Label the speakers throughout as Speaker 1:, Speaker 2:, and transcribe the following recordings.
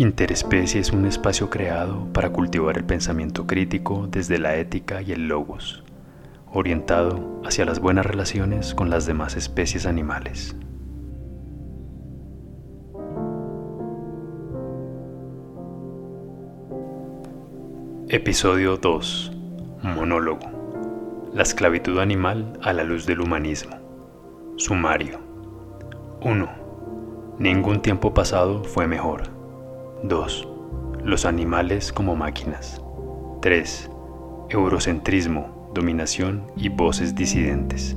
Speaker 1: Interespecie es un espacio creado para cultivar el pensamiento crítico desde la ética y el logos, orientado hacia las buenas relaciones con las demás especies animales. Episodio 2. Monólogo. La esclavitud animal a la luz del humanismo. Sumario. 1. Ningún tiempo pasado fue mejor. 2. Los animales como máquinas. 3. Eurocentrismo, dominación y voces disidentes.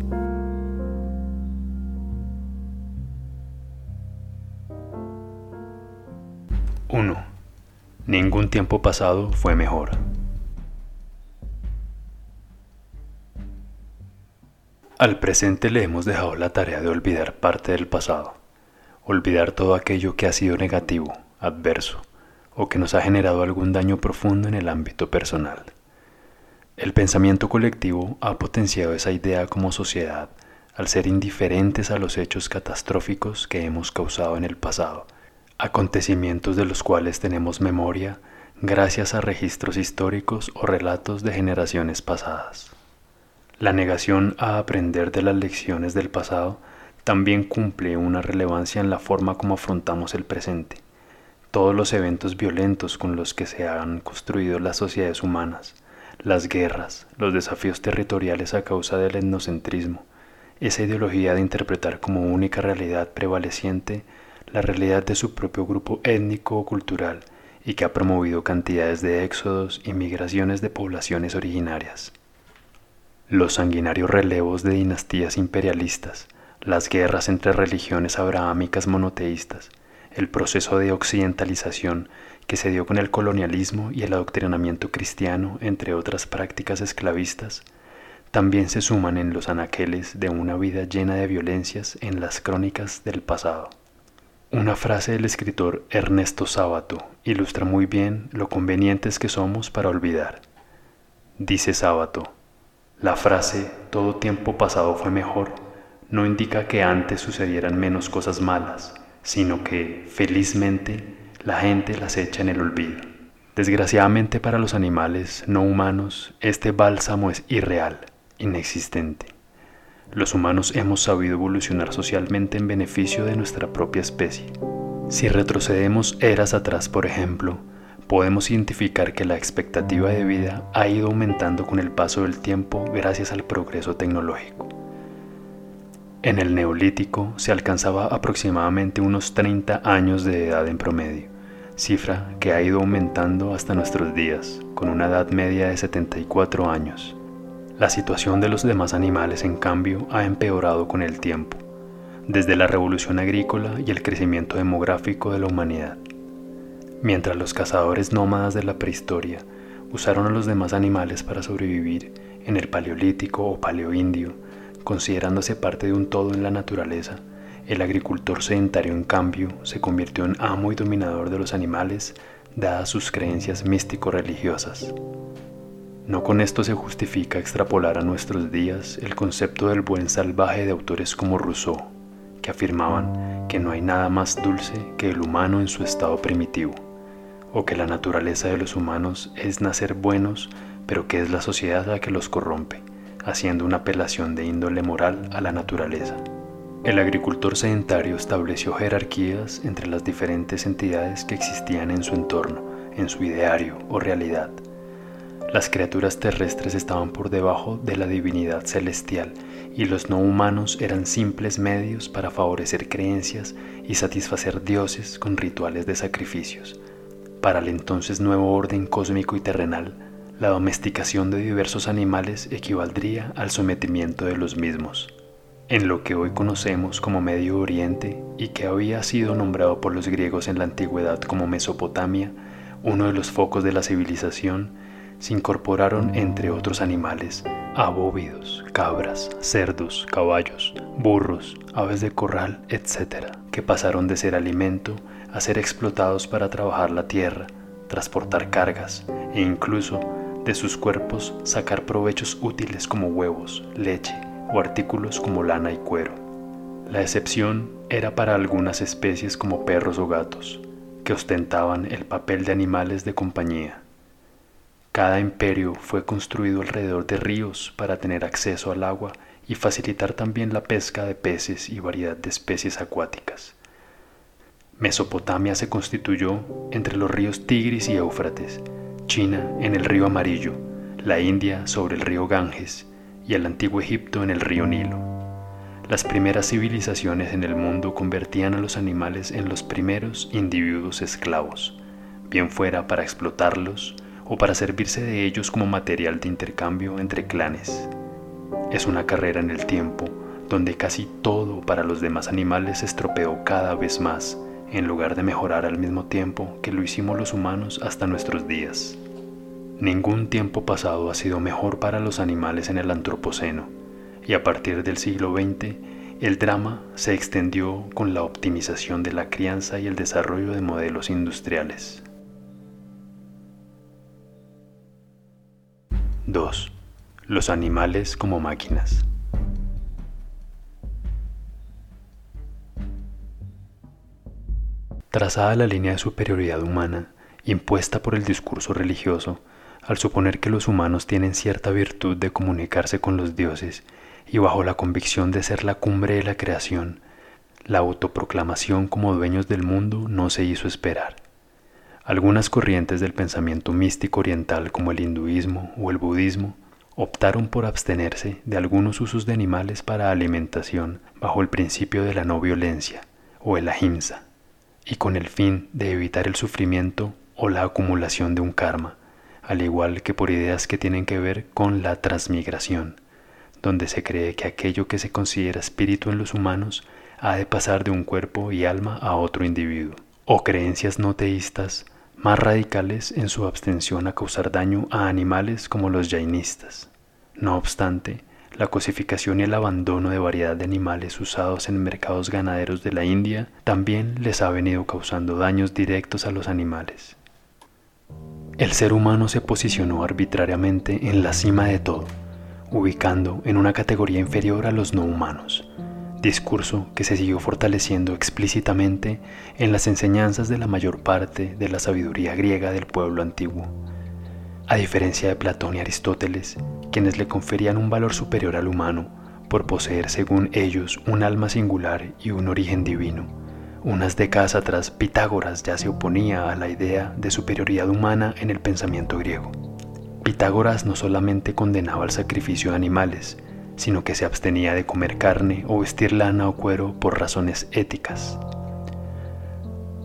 Speaker 1: ¡1! Ningún tiempo pasado fue mejor. Al presente le hemos dejado la tarea de olvidar parte del pasado, olvidar todo aquello que ha sido negativo, adverso o que nos ha generado algún daño profundo en el ámbito personal. El pensamiento colectivo ha potenciado esa idea como sociedad al ser indiferentes a los hechos catastróficos que hemos causado en el pasado, acontecimientos de los cuales tenemos memoria gracias a registros históricos o relatos de generaciones pasadas. La negación a aprender de las lecciones del pasado también cumple una relevancia en la forma como afrontamos el presente todos los eventos violentos con los que se han construido las sociedades humanas, las guerras, los desafíos territoriales a causa del etnocentrismo, esa ideología de interpretar como única realidad prevaleciente la realidad de su propio grupo étnico o cultural y que ha promovido cantidades de éxodos y migraciones de poblaciones originarias. Los sanguinarios relevos de dinastías imperialistas, las guerras entre religiones abrahámicas monoteístas, el proceso de occidentalización que se dio con el colonialismo y el adoctrinamiento cristiano, entre otras prácticas esclavistas, también se suman en los anaqueles de una vida llena de violencias en las crónicas del pasado. Una frase del escritor Ernesto Sábato ilustra muy bien lo convenientes que somos para olvidar. Dice Sábato, la frase todo tiempo pasado fue mejor no indica que antes sucedieran menos cosas malas, sino que felizmente la gente las echa en el olvido. Desgraciadamente para los animales no humanos, este bálsamo es irreal, inexistente. Los humanos hemos sabido evolucionar socialmente en beneficio de nuestra propia especie. Si retrocedemos eras atrás, por ejemplo, podemos identificar que la expectativa de vida ha ido aumentando con el paso del tiempo gracias al progreso tecnológico. En el neolítico se alcanzaba aproximadamente unos 30 años de edad en promedio, cifra que ha ido aumentando hasta nuestros días, con una edad media de 74 años. La situación de los demás animales, en cambio, ha empeorado con el tiempo, desde la revolución agrícola y el crecimiento demográfico de la humanidad. Mientras los cazadores nómadas de la prehistoria usaron a los demás animales para sobrevivir en el paleolítico o paleoindio, Considerándose parte de un todo en la naturaleza, el agricultor sedentario en cambio se convirtió en amo y dominador de los animales dadas sus creencias místico-religiosas. No con esto se justifica extrapolar a nuestros días el concepto del buen salvaje de autores como Rousseau, que afirmaban que no hay nada más dulce que el humano en su estado primitivo, o que la naturaleza de los humanos es nacer buenos, pero que es la sociedad la que los corrompe haciendo una apelación de índole moral a la naturaleza. El agricultor sedentario estableció jerarquías entre las diferentes entidades que existían en su entorno, en su ideario o realidad. Las criaturas terrestres estaban por debajo de la divinidad celestial y los no humanos eran simples medios para favorecer creencias y satisfacer dioses con rituales de sacrificios. Para el entonces nuevo orden cósmico y terrenal, la domesticación de diversos animales equivaldría al sometimiento de los mismos. En lo que hoy conocemos como Medio Oriente y que había sido nombrado por los griegos en la antigüedad como Mesopotamia, uno de los focos de la civilización, se incorporaron entre otros animales abóvidos, cabras, cerdos, caballos, burros, aves de corral, etc., que pasaron de ser alimento a ser explotados para trabajar la tierra, transportar cargas e incluso de sus cuerpos sacar provechos útiles como huevos, leche o artículos como lana y cuero. La excepción era para algunas especies como perros o gatos, que ostentaban el papel de animales de compañía. Cada imperio fue construido alrededor de ríos para tener acceso al agua y facilitar también la pesca de peces y variedad de especies acuáticas. Mesopotamia se constituyó entre los ríos Tigris y Éufrates, China en el río Amarillo, la India sobre el río Ganges y el antiguo Egipto en el río Nilo. Las primeras civilizaciones en el mundo convertían a los animales en los primeros individuos esclavos, bien fuera para explotarlos o para servirse de ellos como material de intercambio entre clanes. Es una carrera en el tiempo donde casi todo para los demás animales se estropeó cada vez más, en lugar de mejorar al mismo tiempo que lo hicimos los humanos hasta nuestros días. Ningún tiempo pasado ha sido mejor para los animales en el Antropoceno, y a partir del siglo XX, el drama se extendió con la optimización de la crianza y el desarrollo de modelos industriales. 2 los animales como máquinas. Trazada la línea de superioridad humana impuesta por el discurso religioso, al suponer que los humanos tienen cierta virtud de comunicarse con los dioses y bajo la convicción de ser la cumbre de la creación, la autoproclamación como dueños del mundo no se hizo esperar. Algunas corrientes del pensamiento místico oriental como el hinduismo o el budismo optaron por abstenerse de algunos usos de animales para alimentación bajo el principio de la no violencia o el ahimsa, y con el fin de evitar el sufrimiento o la acumulación de un karma, al igual que por ideas que tienen que ver con la transmigración, donde se cree que aquello que se considera espíritu en los humanos ha de pasar de un cuerpo y alma a otro individuo, o creencias no teístas más radicales en su abstención a causar daño a animales como los jainistas. No obstante, la cosificación y el abandono de variedad de animales usados en mercados ganaderos de la India también les ha venido causando daños directos a los animales. El ser humano se posicionó arbitrariamente en la cima de todo, ubicando en una categoría inferior a los no humanos, discurso que se siguió fortaleciendo explícitamente en las enseñanzas de la mayor parte de la sabiduría griega del pueblo antiguo. A diferencia de Platón y Aristóteles, quienes le conferían un valor superior al humano por poseer según ellos un alma singular y un origen divino, unas décadas atrás Pitágoras ya se oponía a la idea de superioridad humana en el pensamiento griego. Pitágoras no solamente condenaba el sacrificio de animales, sino que se abstenía de comer carne o vestir lana o cuero por razones éticas.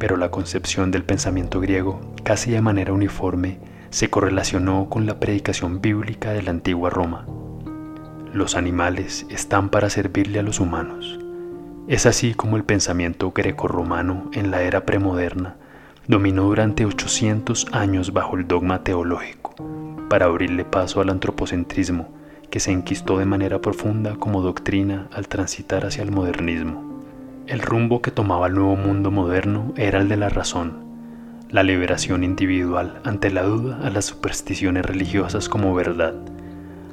Speaker 1: Pero la concepción del pensamiento griego, casi de manera uniforme, se correlacionó con la predicación bíblica de la antigua Roma. Los animales están para servirle a los humanos. Es así como el pensamiento greco-romano en la era premoderna dominó durante 800 años bajo el dogma teológico, para abrirle paso al antropocentrismo, que se enquistó de manera profunda como doctrina al transitar hacia el modernismo. El rumbo que tomaba el nuevo mundo moderno era el de la razón, la liberación individual ante la duda a las supersticiones religiosas como verdad,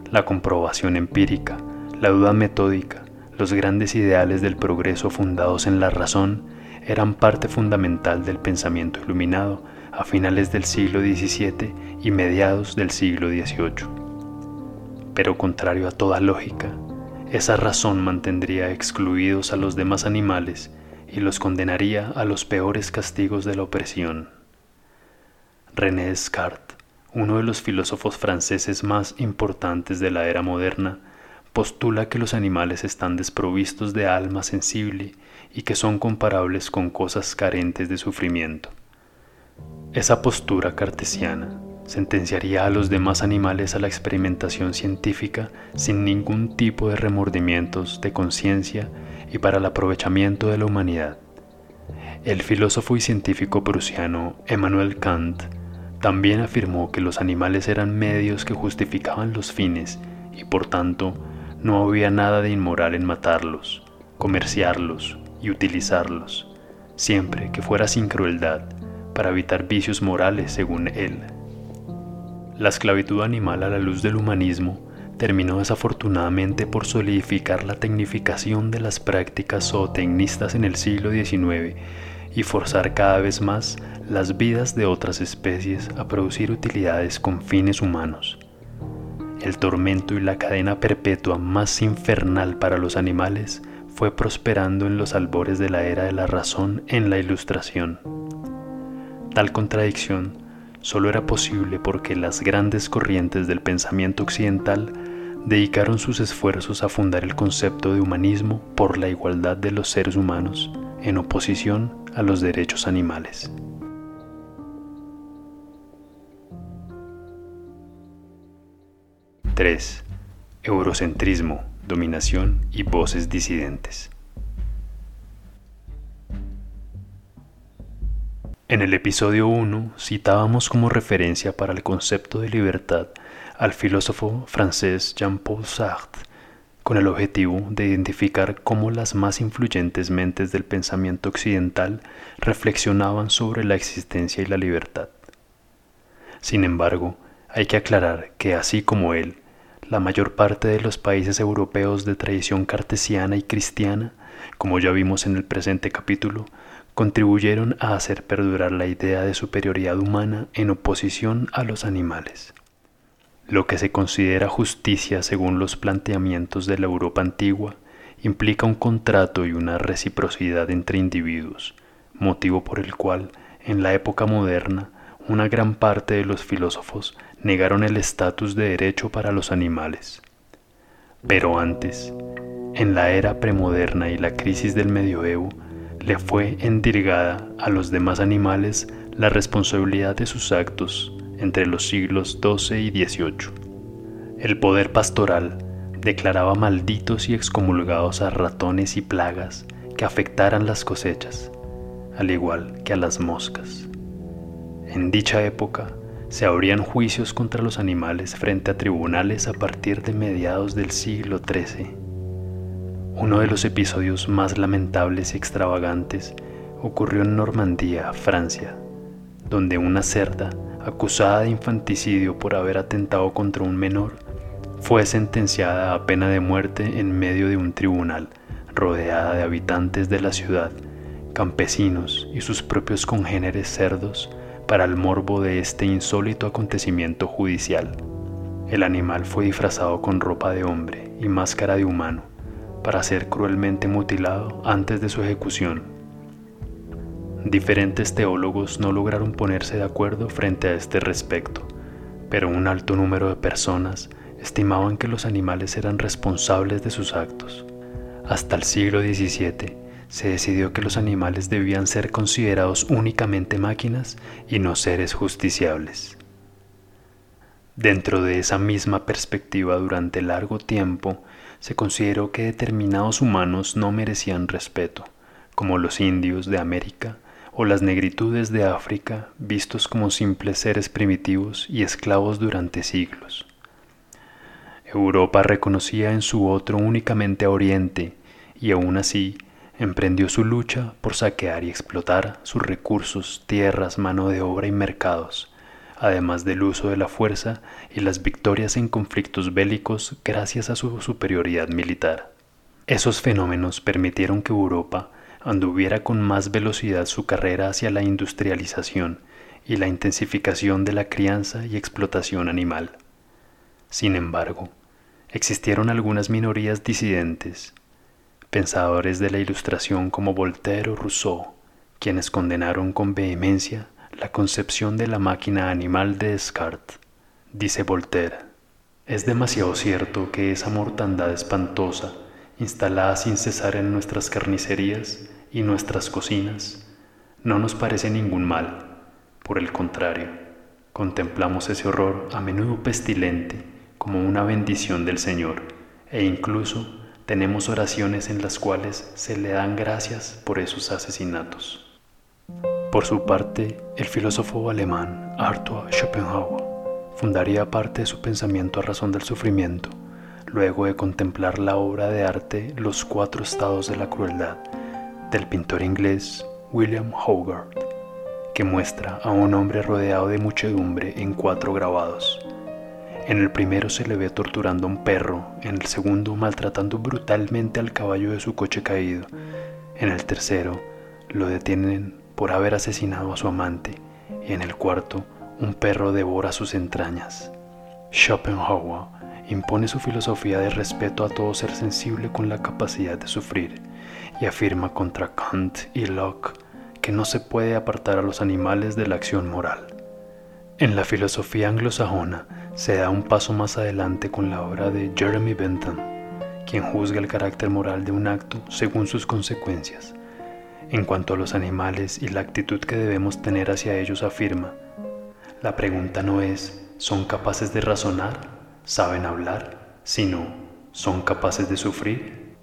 Speaker 1: la comprobación empírica, la duda metódica, los grandes ideales del progreso fundados en la razón eran parte fundamental del pensamiento iluminado a finales del siglo XVII y mediados del siglo XVIII pero contrario a toda lógica, esa razón mantendría excluidos a los demás animales y los condenaría a los peores castigos de la opresión. René Descartes, uno de los filósofos franceses más importantes de la era moderna, postula que los animales están desprovistos de alma sensible y que son comparables con cosas carentes de sufrimiento. Esa postura cartesiana sentenciaría a los demás animales a la experimentación científica sin ningún tipo de remordimientos de conciencia y para el aprovechamiento de la humanidad. El filósofo y científico prusiano Emmanuel Kant también afirmó que los animales eran medios que justificaban los fines y por tanto no había nada de inmoral en matarlos, comerciarlos y utilizarlos, siempre que fuera sin crueldad, para evitar vicios morales según él. La esclavitud animal a la luz del humanismo terminó desafortunadamente por solidificar la tecnificación de las prácticas zootecnistas en el siglo XIX y forzar cada vez más las vidas de otras especies a producir utilidades con fines humanos. El tormento y la cadena perpetua más infernal para los animales fue prosperando en los albores de la era de la razón en la Ilustración. Tal contradicción solo era posible porque las grandes corrientes del pensamiento occidental dedicaron sus esfuerzos a fundar el concepto de humanismo por la igualdad de los seres humanos en oposición a los derechos animales. ¡3! Eurocentrismo, dominación y voces disidentes. En el episodio 1 citábamos como referencia para el concepto de libertad al filósofo francés Jean-Paul Sartre, con el objetivo de identificar cómo las más influyentes mentes del pensamiento occidental reflexionaban sobre la existencia y la libertad. Sin embargo, hay que aclarar que así como él, la mayor parte de los países europeos de tradición cartesiana y cristiana, como ya vimos en el presente capítulo, contribuyeron a hacer perdurar la idea de superioridad humana en oposición a los animales. Lo que se considera justicia según los planteamientos de la Europa antigua implica un contrato y una reciprocidad entre individuos, motivo por el cual, en la época moderna, una gran parte de los filósofos negaron el estatus de derecho para los animales. Pero antes, en la era premoderna y la crisis del medioevo, le fue endirgada a los demás animales la responsabilidad de sus actos entre los siglos XII y XVIII. El poder pastoral declaraba malditos y excomulgados a ratones y plagas que afectaran las cosechas, al igual que a las moscas. En dicha época se abrían juicios contra los animales frente a tribunales a partir de mediados del siglo XIII. Uno de los episodios más lamentables y extravagantes ocurrió en Normandía, Francia, donde una cerda acusada de infanticidio por haber atentado contra un menor, fue sentenciada a pena de muerte en medio de un tribunal, rodeada de habitantes de la ciudad, campesinos y sus propios congéneres cerdos, para el morbo de este insólito acontecimiento judicial. El animal fue disfrazado con ropa de hombre y máscara de humano, para ser cruelmente mutilado antes de su ejecución Diferentes teólogos no lograron ponerse de acuerdo frente a este respecto, pero un alto número de personas estimaban que los animales eran responsables de sus actos. Hasta el siglo XVII se decidió que los animales debían ser considerados únicamente máquinas y no seres justiciables. Dentro de esa misma perspectiva durante largo tiempo se consideró que determinados humanos no merecían respeto, como los indios de América o las negritudes de África vistos como simples seres primitivos y esclavos durante siglos. Europa reconocía en su otro únicamente a Oriente y aún así emprendió su lucha por saquear y explotar sus recursos, tierras, mano de obra y mercados, además del uso de la fuerza y las victorias en conflictos bélicos gracias a su superioridad militar. Esos fenómenos permitieron que Europa anduviera con más velocidad su carrera hacia la industrialización y la intensificación de la crianza y explotación animal. Sin embargo, existieron algunas minorías disidentes, pensadores de la Ilustración como Voltaire o Rousseau, quienes condenaron con vehemencia la concepción de la máquina animal de Descartes. Dice Voltaire, es demasiado cierto que esa mortandad espantosa instalada sin cesar en nuestras carnicerías y nuestras cocinas, no nos parece ningún mal. Por el contrario, contemplamos ese horror a menudo pestilente como una bendición del Señor e incluso tenemos oraciones en las cuales se le dan gracias por esos asesinatos. Por su parte, el filósofo alemán Arthur Schopenhauer fundaría parte de su pensamiento a razón del sufrimiento luego de contemplar la obra de arte Los cuatro estados de la crueldad del pintor inglés William Hogarth, que muestra a un hombre rodeado de muchedumbre en cuatro grabados. En el primero se le ve torturando a un perro, en el segundo maltratando brutalmente al caballo de su coche caído, en el tercero lo detienen por haber asesinado a su amante y en el cuarto un perro devora sus entrañas. Schopenhauer impone su filosofía de respeto a todo ser sensible con la capacidad de sufrir y afirma contra Kant y Locke que no se puede apartar a los animales de la acción moral. En la filosofía anglosajona se da un paso más adelante con la obra de Jeremy Bentham, quien juzga el carácter moral de un acto según sus consecuencias. En cuanto a los animales y la actitud que debemos tener hacia ellos afirma, la pregunta no es, ¿son capaces de razonar? ¿Saben hablar? Sino, ¿son capaces de sufrir?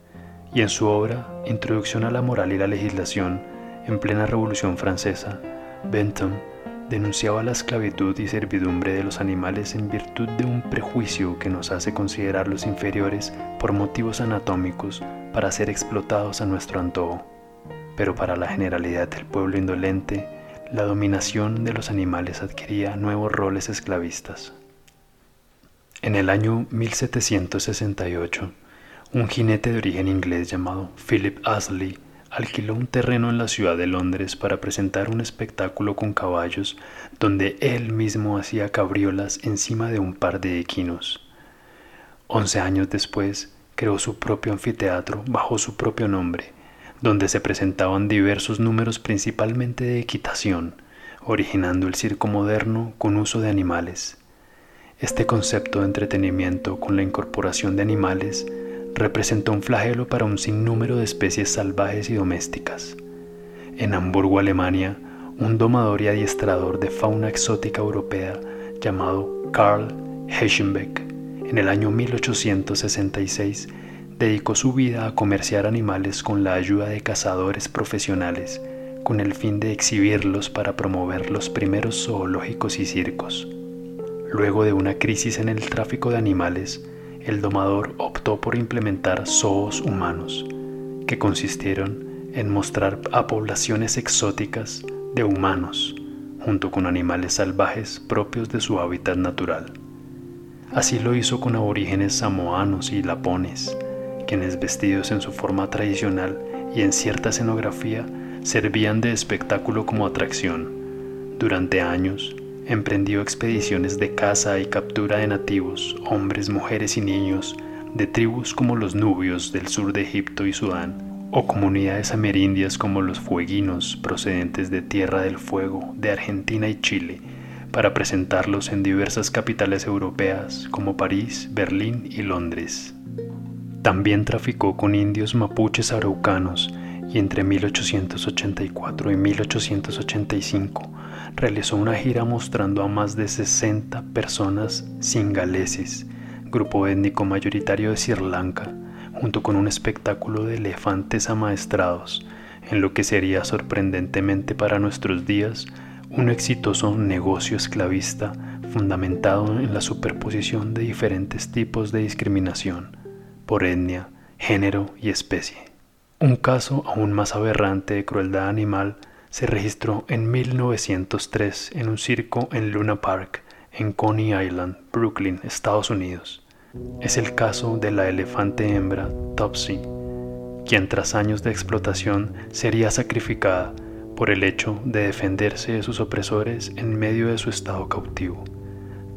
Speaker 1: Y en su obra, Introducción a la Moral y la Legislación, en plena Revolución Francesa, Bentham denunciaba la esclavitud y servidumbre de los animales en virtud de un prejuicio que nos hace considerarlos inferiores por motivos anatómicos para ser explotados a nuestro antojo. Pero para la generalidad del pueblo indolente, la dominación de los animales adquiría nuevos roles esclavistas. En el año 1768, un jinete de origen inglés llamado Philip Astley alquiló un terreno en la ciudad de Londres para presentar un espectáculo con caballos donde él mismo hacía cabriolas encima de un par de equinos. Once años después, creó su propio anfiteatro bajo su propio nombre, donde se presentaban diversos números principalmente de equitación, originando el circo moderno con uso de animales. Este concepto de entretenimiento con la incorporación de animales representó un flagelo para un sinnúmero de especies salvajes y domésticas. En Hamburgo, Alemania, un domador y adiestrador de fauna exótica europea llamado Karl Heschenbeck, en el año 1866, dedicó su vida a comerciar animales con la ayuda de cazadores profesionales, con el fin de exhibirlos para promover los primeros zoológicos y circos. Luego de una crisis en el tráfico de animales, el domador optó por implementar zoos humanos, que consistieron en mostrar a poblaciones exóticas de humanos, junto con animales salvajes propios de su hábitat natural. Así lo hizo con aborígenes samoanos y lapones, quienes vestidos en su forma tradicional y en cierta escenografía servían de espectáculo como atracción. Durante años, emprendió expediciones de caza y captura de nativos, hombres, mujeres y niños, de tribus como los nubios del sur de Egipto y Sudán, o comunidades amerindias como los fueguinos procedentes de Tierra del Fuego, de Argentina y Chile, para presentarlos en diversas capitales europeas como París, Berlín y Londres. También traficó con indios mapuches araucanos y entre 1884 y 1885 realizó una gira mostrando a más de 60 personas singaleses, grupo étnico mayoritario de Sri Lanka, junto con un espectáculo de elefantes amaestrados, en lo que sería sorprendentemente para nuestros días un exitoso negocio esclavista fundamentado en la superposición de diferentes tipos de discriminación por etnia, género y especie. Un caso aún más aberrante de crueldad animal se registró en 1903 en un circo en Luna Park, en Coney Island, Brooklyn, Estados Unidos. Es el caso de la elefante hembra Topsy, quien tras años de explotación sería sacrificada por el hecho de defenderse de sus opresores en medio de su estado cautivo.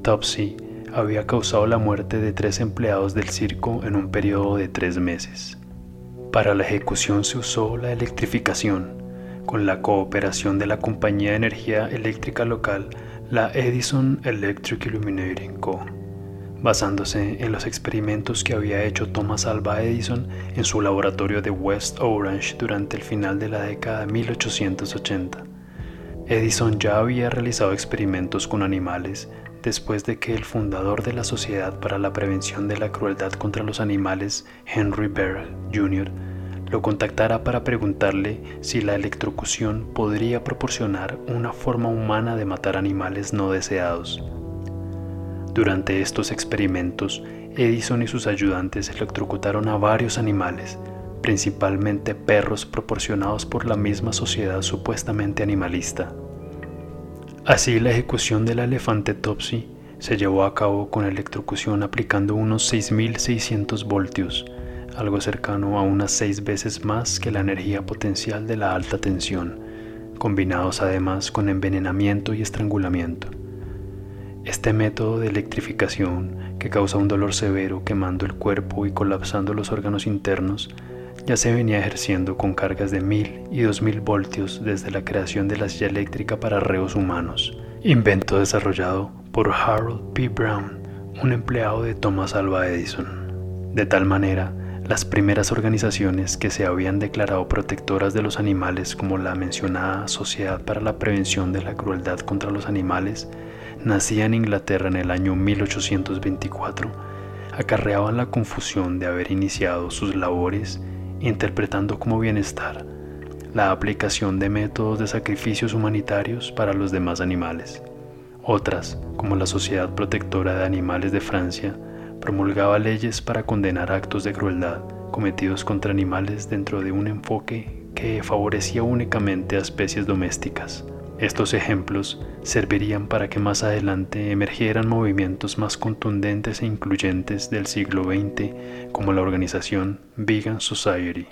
Speaker 1: Topsy había causado la muerte de tres empleados del circo en un periodo de tres meses. Para la ejecución se usó la electrificación, con la cooperación de la compañía de energía eléctrica local, la Edison Electric Illuminating Co., basándose en los experimentos que había hecho Thomas Alva Edison en su laboratorio de West Orange durante el final de la década de 1880. Edison ya había realizado experimentos con animales después de que el fundador de la Sociedad para la Prevención de la Crueldad contra los Animales, Henry Berg Jr., lo contactara para preguntarle si la electrocución podría proporcionar una forma humana de matar animales no deseados. Durante estos experimentos, Edison y sus ayudantes electrocutaron a varios animales, principalmente perros proporcionados por la misma sociedad supuestamente animalista. Así la ejecución del elefante Topsy se llevó a cabo con electrocución aplicando unos 6.600 voltios, algo cercano a unas seis veces más que la energía potencial de la alta tensión, combinados además con envenenamiento y estrangulamiento. Este método de electrificación, que causa un dolor severo quemando el cuerpo y colapsando los órganos internos, ya se venía ejerciendo con cargas de 1000 y 2000 voltios desde la creación de la silla eléctrica para reos humanos, invento desarrollado por Harold P. Brown, un empleado de Thomas Alva Edison. De tal manera, las primeras organizaciones que se habían declarado protectoras de los animales como la mencionada Sociedad para la Prevención de la Crueldad contra los Animales nacía en Inglaterra en el año 1824, acarreaban la confusión de haber iniciado sus labores interpretando como bienestar la aplicación de métodos de sacrificios humanitarios para los demás animales. Otras, como la Sociedad Protectora de Animales de Francia, promulgaba leyes para condenar actos de crueldad cometidos contra animales dentro de un enfoque que favorecía únicamente a especies domésticas. Estos ejemplos servirían para que más adelante emergieran movimientos más contundentes e incluyentes del siglo XX como la organización Vegan Society.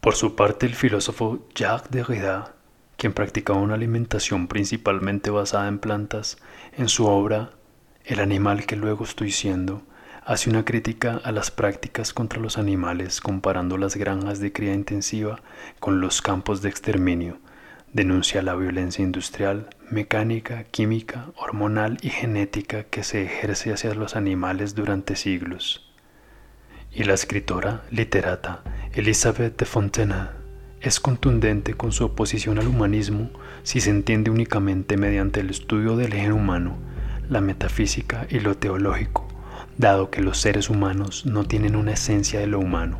Speaker 1: Por su parte, el filósofo Jacques Derrida, quien practicaba una alimentación principalmente basada en plantas, en su obra El animal que luego estoy siendo, hace una crítica a las prácticas contra los animales comparando las granjas de cría intensiva con los campos de exterminio, Denuncia la violencia industrial, mecánica, química, hormonal y genética que se ejerce hacia los animales durante siglos. Y la escritora, literata, Elizabeth de Fontaine es contundente con su oposición al humanismo si se entiende únicamente mediante el estudio del gen humano, la metafísica y lo teológico, dado que los seres humanos no tienen una esencia de lo humano.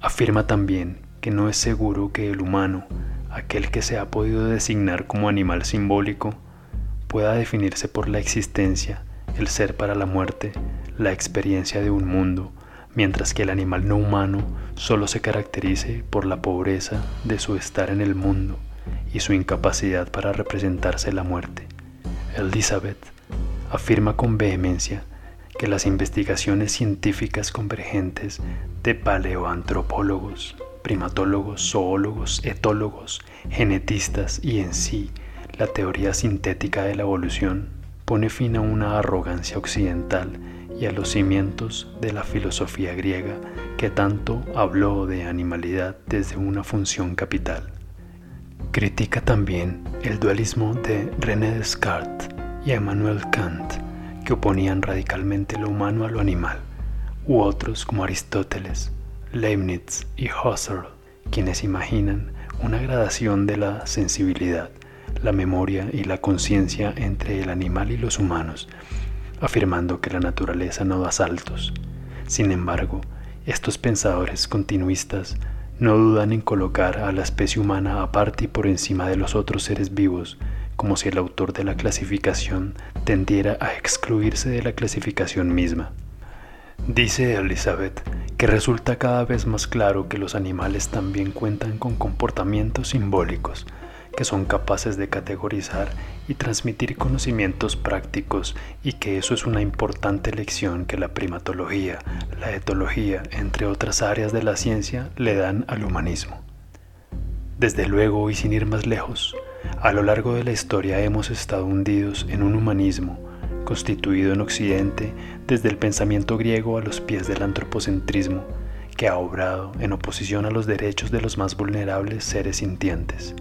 Speaker 1: Afirma también que no es seguro que el humano, aquel que se ha podido designar como animal simbólico, pueda definirse por la existencia, el ser para la muerte, la experiencia de un mundo, mientras que el animal no humano solo se caracterice por la pobreza de su estar en el mundo y su incapacidad para representarse la muerte. Elizabeth afirma con vehemencia que las investigaciones científicas convergentes de paleoantropólogos primatólogos, zoólogos, etólogos, genetistas y en sí la teoría sintética de la evolución pone fin a una arrogancia occidental y a los cimientos de la filosofía griega que tanto habló de animalidad desde una función capital. Critica también el dualismo de René Descartes y Emmanuel Kant, que oponían radicalmente lo humano a lo animal, u otros como Aristóteles, Leibniz y Husserl, quienes imaginan una gradación de la sensibilidad, la memoria y la conciencia entre el animal y los humanos, afirmando que la naturaleza no da saltos. Sin embargo, estos pensadores continuistas no dudan en colocar a la especie humana aparte y por encima de los otros seres vivos, como si el autor de la clasificación tendiera a excluirse de la clasificación misma. Dice Elizabeth que resulta cada vez más claro que los animales también cuentan con comportamientos simbólicos, que son capaces de categorizar y transmitir conocimientos prácticos y que eso es una importante lección que la primatología, la etología, entre otras áreas de la ciencia, le dan al humanismo. Desde luego y sin ir más lejos, a lo largo de la historia hemos estado hundidos en un humanismo constituido en Occidente desde el pensamiento griego a los pies del antropocentrismo, que ha obrado en oposición a los derechos de los más vulnerables seres sintientes,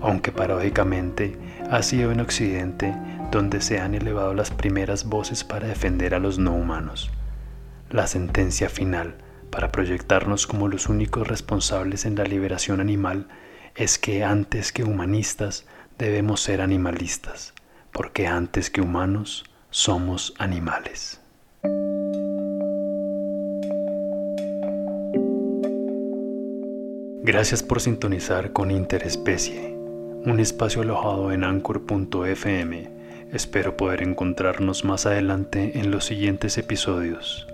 Speaker 1: aunque paradójicamente ha sido en Occidente donde se han elevado las primeras voces para defender a los no humanos. La sentencia final para proyectarnos como los únicos responsables en la liberación animal es que antes que humanistas debemos ser animalistas, porque antes que humanos somos animales. Gracias por sintonizar con Interespecie, un espacio alojado en anchor.fm. Espero poder encontrarnos más adelante en los siguientes episodios.